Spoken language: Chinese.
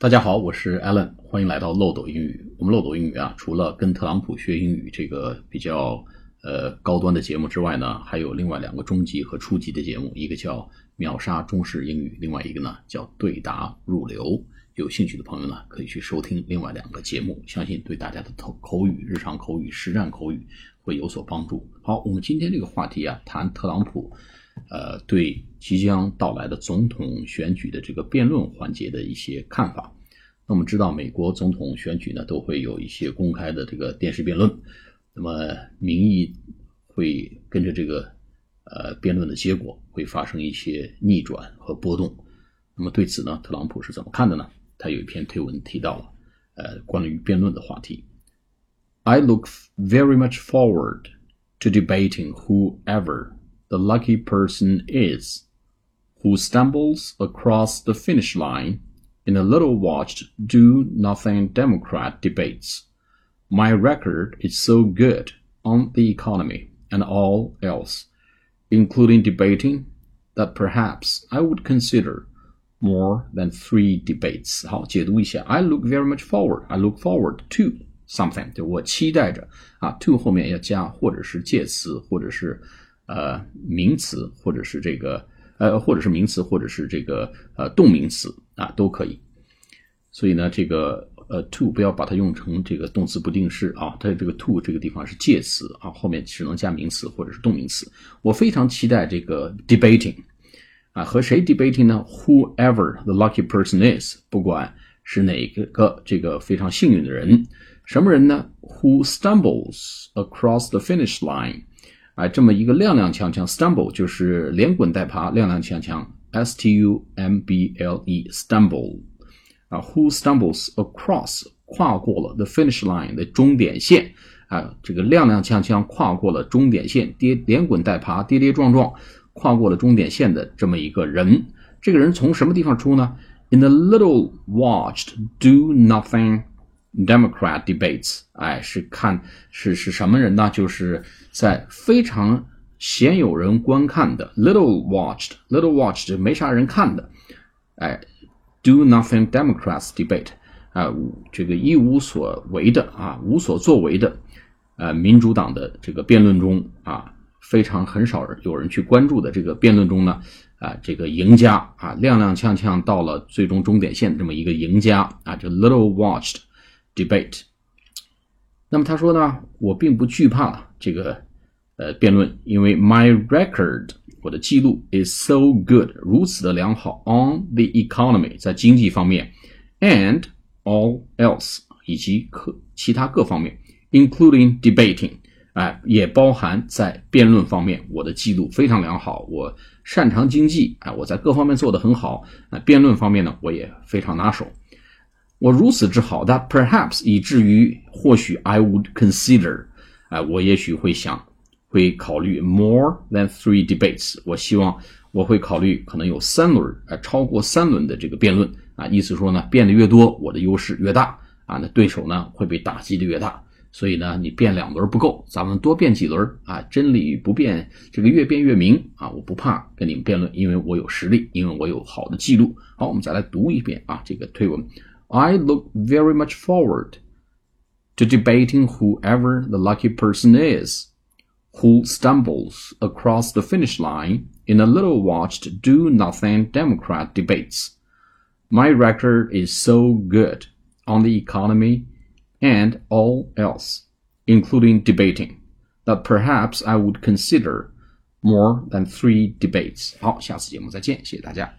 大家好，我是 Alan，欢迎来到漏斗英语。我们漏斗英语啊，除了跟特朗普学英语这个比较呃高端的节目之外呢，还有另外两个中级和初级的节目，一个叫秒杀中式英语，另外一个呢叫对答入流。有兴趣的朋友呢，可以去收听另外两个节目，相信对大家的口口语、日常口语、实战口语会有所帮助。好，我们今天这个话题啊，谈特朗普。呃，对即将到来的总统选举的这个辩论环节的一些看法。那我们知道，美国总统选举呢，都会有一些公开的这个电视辩论。那么，民意会跟着这个呃辩论的结果会发生一些逆转和波动。那么对此呢，特朗普是怎么看的呢？他有一篇推文提到了呃关于辩论的话题。I look very much forward to debating whoever. the lucky person is, who stumbles across the finish line in the little watched do nothing Democrat debates. My record is so good on the economy and all else, including debating, that perhaps I would consider more than three debates. 好，解读一下。I look very much forward. I look forward to something，就我期待着啊。to 后面要加或者是介词，或者是呃，名词或者是这个呃，或者是名词，或者是这个呃动名词啊，都可以。 所以呢，这个呃 to 不要把它用成这个动词不定式啊，它这个 to 这个地方是介词啊，后面只能加名词或者是动名词。我非常期待这个 debating 啊，和谁 debating 呢？Whoever the lucky person is，不管是哪个个这个非常幸运的人，什么人呢？Who stumbles across the finish line。啊，这么一个踉踉跄跄，stumble 就是连滚带爬，踉踉跄跄，s t u m b l e，stumble，啊，who stumbles across 跨过了 the finish line 的终点线，啊，这个踉踉跄跄跨过了终点线，跌连滚带爬，跌跌撞撞跨过了终点线的这么一个人，这个人从什么地方出呢？In the little watched do nothing。Democrat debates，哎，是看是是什么人呢？就是在非常鲜有人观看的，little watched，little watched 没啥人看的，哎，do nothing Democrats debate，啊，这个一无所为的啊，无所作为的，呃，民主党的这个辩论中啊，非常很少有人去关注的这个辩论中呢，啊，这个赢家啊，踉踉跄跄到了最终终点线这么一个赢家啊，这 little watched。debate。那么他说呢，我并不惧怕这个呃辩论，因为 my record 我的记录 is so good 如此的良好 on the economy 在经济方面 and all else 以及各其他各方面，including debating 哎，也包含在辩论方面，我的记录非常良好，我擅长经济哎，我在各方面做得很好，那辩论方面呢，我也非常拿手。我如此之好，that perhaps 以至于或许 I would consider，啊，我也许会想，会考虑 more than three debates。我希望我会考虑可能有三轮，啊，超过三轮的这个辩论，啊，意思说呢，变得越多，我的优势越大，啊，那对手呢会被打击的越大。所以呢，你变两轮不够，咱们多变几轮，啊，真理不变，这个越变越明，啊，我不怕跟你们辩论，因为我有实力，因为我有好的记录。好，我们再来读一遍啊，这个推文。I look very much forward to debating whoever the lucky person is who stumbles across the finish line in a little watched do nothing Democrat debates. My record is so good on the economy and all else, including debating, that perhaps I would consider more than three debates. 好，下次节目再见，谢谢大家。